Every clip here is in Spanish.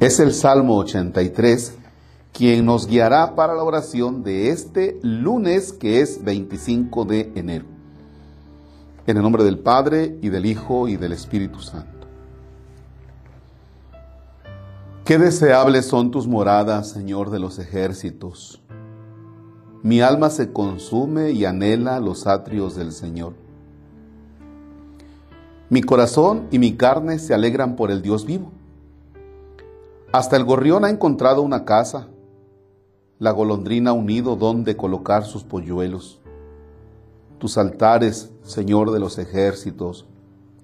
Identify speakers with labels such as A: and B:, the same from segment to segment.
A: Es el Salmo 83 quien nos guiará para la oración de este lunes que es 25 de enero. En el nombre del Padre y del Hijo y del Espíritu Santo. Qué deseables son tus moradas, Señor de los ejércitos. Mi alma se consume y anhela los atrios del Señor. Mi corazón y mi carne se alegran por el Dios vivo. Hasta el gorrión ha encontrado una casa, la golondrina unido donde colocar sus polluelos. Tus altares, Señor de los ejércitos,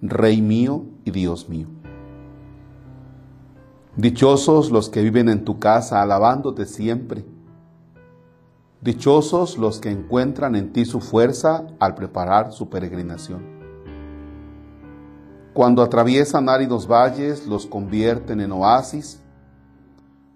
A: Rey mío y Dios mío. Dichosos los que viven en tu casa alabándote siempre. Dichosos los que encuentran en ti su fuerza al preparar su peregrinación. Cuando atraviesan áridos valles, los convierten en oasis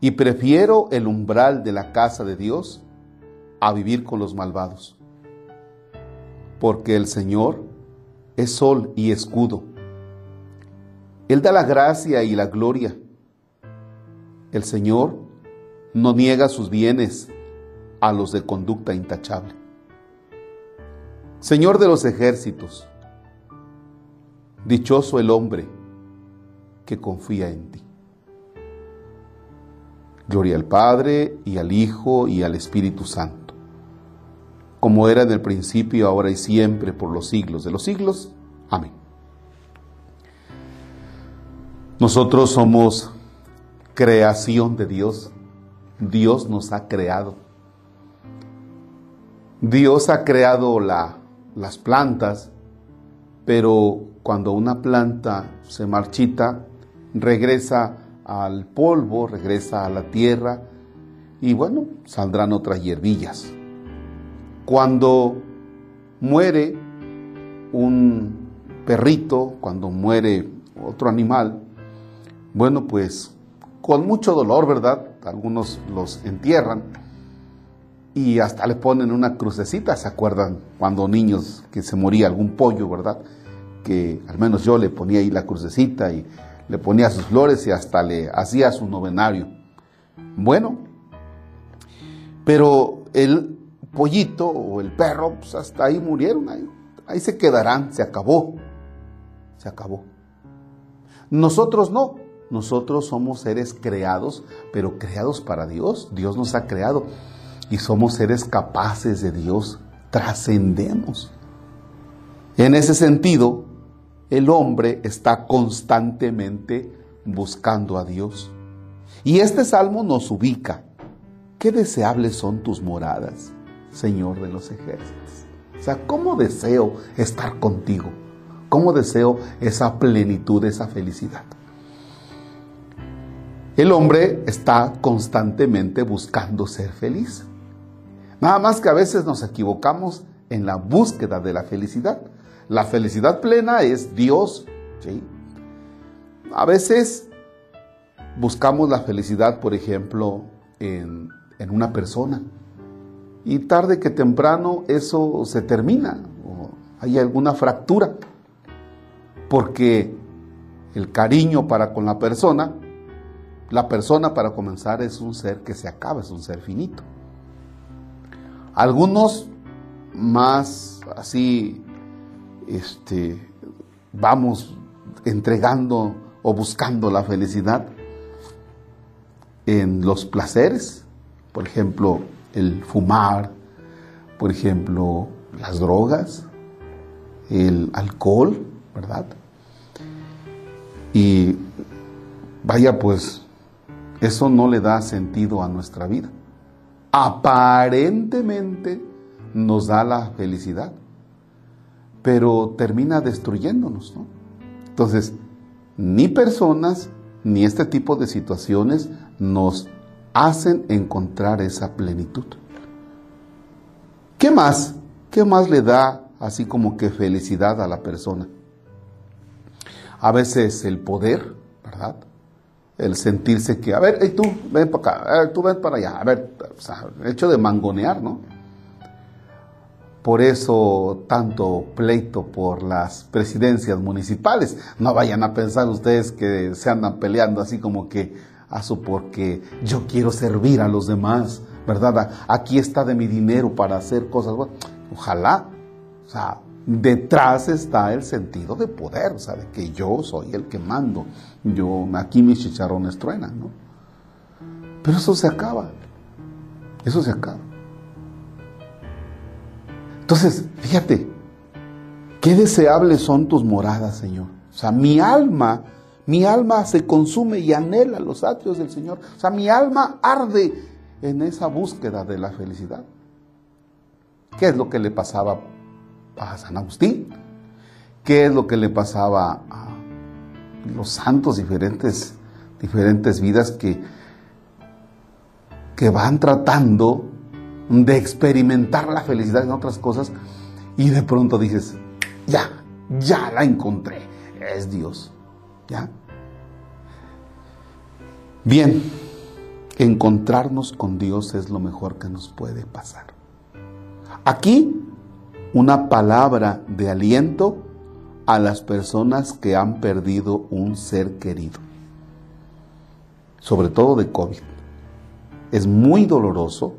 A: y prefiero el umbral de la casa de Dios a vivir con los malvados. Porque el Señor es sol y escudo. Él da la gracia y la gloria. El Señor no niega sus bienes a los de conducta intachable. Señor de los ejércitos, dichoso el hombre que confía en ti. Gloria al Padre y al Hijo y al Espíritu Santo, como era en el principio, ahora y siempre, por los siglos de los siglos. Amén. Nosotros somos creación de Dios. Dios nos ha creado. Dios ha creado la, las plantas, pero cuando una planta se marchita, regresa al polvo, regresa a la tierra y bueno, saldrán otras hierbillas. Cuando muere un perrito, cuando muere otro animal, bueno, pues con mucho dolor, ¿verdad? Algunos los entierran y hasta le ponen una crucecita, ¿se acuerdan? Cuando niños que se moría algún pollo, ¿verdad? Que al menos yo le ponía ahí la crucecita y le ponía sus flores y hasta le hacía su novenario. Bueno, pero el pollito o el perro, pues hasta ahí murieron, ahí, ahí se quedarán, se acabó, se acabó. Nosotros no, nosotros somos seres creados, pero creados para Dios. Dios nos ha creado y somos seres capaces de Dios, trascendemos. En ese sentido, el hombre está constantemente buscando a Dios. Y este salmo nos ubica. Qué deseables son tus moradas, Señor de los ejércitos. O sea, ¿cómo deseo estar contigo? ¿Cómo deseo esa plenitud, esa felicidad? El hombre está constantemente buscando ser feliz. Nada más que a veces nos equivocamos en la búsqueda de la felicidad. La felicidad plena es Dios. ¿sí? A veces buscamos la felicidad, por ejemplo, en, en una persona. Y tarde que temprano eso se termina. O hay alguna fractura. Porque el cariño para con la persona, la persona para comenzar es un ser que se acaba, es un ser finito. Algunos más así este, vamos entregando o buscando la felicidad en los placeres, por ejemplo, el fumar, por ejemplo, las drogas, el alcohol, ¿verdad? Y vaya, pues eso no le da sentido a nuestra vida. Aparentemente nos da la felicidad, pero termina destruyéndonos. ¿no? Entonces, ni personas ni este tipo de situaciones nos hacen encontrar esa plenitud. ¿Qué más? ¿Qué más le da así como que felicidad a la persona? A veces el poder, ¿verdad? El sentirse que, a ver, hey, tú, ven para acá, tú ven para allá, a ver, o sea, hecho de mangonear, ¿no? Por eso tanto pleito por las presidencias municipales. No vayan a pensar ustedes que se andan peleando así como que, a su porque yo quiero servir a los demás, ¿verdad? Aquí está de mi dinero para hacer cosas. Ojalá, o sea, detrás está el sentido de poder, o sea, de que yo soy el que mando. Yo, aquí mis chicharrones truenan, ¿no? Pero eso se acaba. Eso se acaba. Entonces, fíjate, qué deseables son tus moradas, Señor. O sea, mi alma, mi alma se consume y anhela los atrios del Señor. O sea, mi alma arde en esa búsqueda de la felicidad. ¿Qué es lo que le pasaba a San Agustín? ¿Qué es lo que le pasaba a los santos diferentes, diferentes vidas que, que van tratando de experimentar la felicidad en otras cosas y de pronto dices, ya, ya la encontré, es Dios. ¿Ya? Bien, encontrarnos con Dios es lo mejor que nos puede pasar. Aquí una palabra de aliento a las personas que han perdido un ser querido, sobre todo de COVID. Es muy doloroso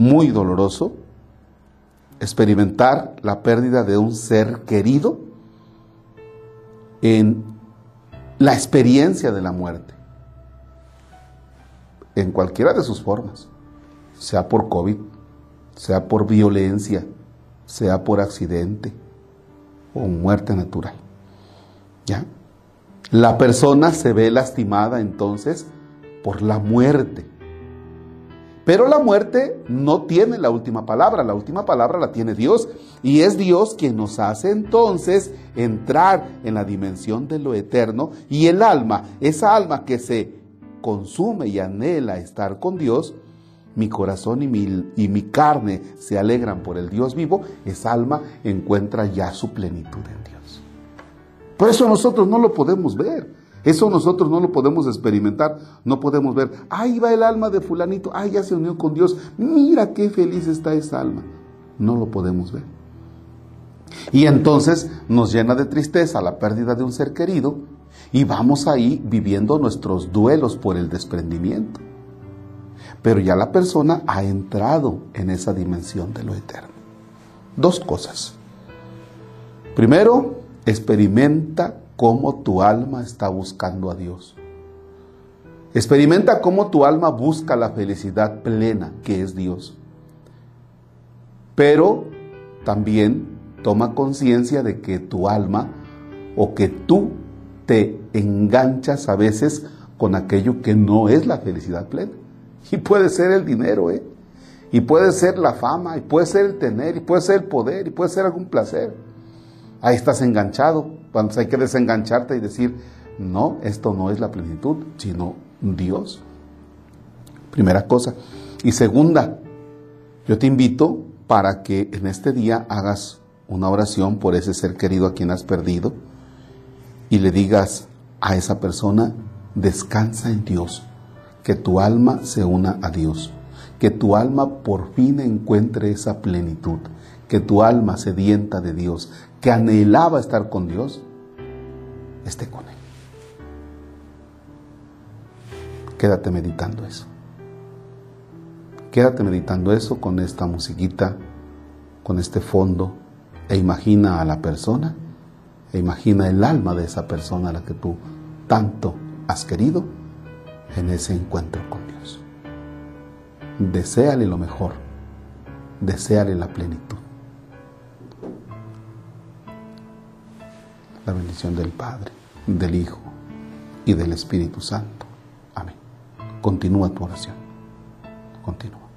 A: muy doloroso experimentar la pérdida de un ser querido en la experiencia de la muerte, en cualquiera de sus formas, sea por COVID, sea por violencia, sea por accidente o muerte natural. ¿Ya? La persona se ve lastimada entonces por la muerte pero la muerte no tiene la última palabra, la última palabra la tiene Dios. Y es Dios quien nos hace entonces entrar en la dimensión de lo eterno y el alma, esa alma que se consume y anhela estar con Dios, mi corazón y mi, y mi carne se alegran por el Dios vivo, esa alma encuentra ya su plenitud en Dios. Por eso nosotros no lo podemos ver. Eso nosotros no lo podemos experimentar, no podemos ver, ahí va el alma de fulanito, ay, ya se unió con Dios, mira qué feliz está esa alma. No lo podemos ver. Y entonces nos llena de tristeza la pérdida de un ser querido y vamos ahí viviendo nuestros duelos por el desprendimiento. Pero ya la persona ha entrado en esa dimensión de lo eterno. Dos cosas. Primero, experimenta cómo tu alma está buscando a Dios. Experimenta cómo tu alma busca la felicidad plena que es Dios. Pero también toma conciencia de que tu alma o que tú te enganchas a veces con aquello que no es la felicidad plena. Y puede ser el dinero, ¿eh? Y puede ser la fama, y puede ser el tener, y puede ser el poder, y puede ser algún placer. Ahí estás enganchado. Cuando hay que desengancharte y decir, no, esto no es la plenitud, sino Dios. Primera cosa. Y segunda, yo te invito para que en este día hagas una oración por ese ser querido a quien has perdido y le digas a esa persona, descansa en Dios, que tu alma se una a Dios, que tu alma por fin encuentre esa plenitud, que tu alma sedienta de Dios, que anhelaba estar con Dios, esté con Él. Quédate meditando eso. Quédate meditando eso con esta musiquita, con este fondo, e imagina a la persona, e imagina el alma de esa persona a la que tú tanto has querido en ese encuentro con Dios. Deseale lo mejor, deseale la plenitud. La bendición del Padre, del Hijo y del Espíritu Santo. Amén. Continúa tu oración. Continúa.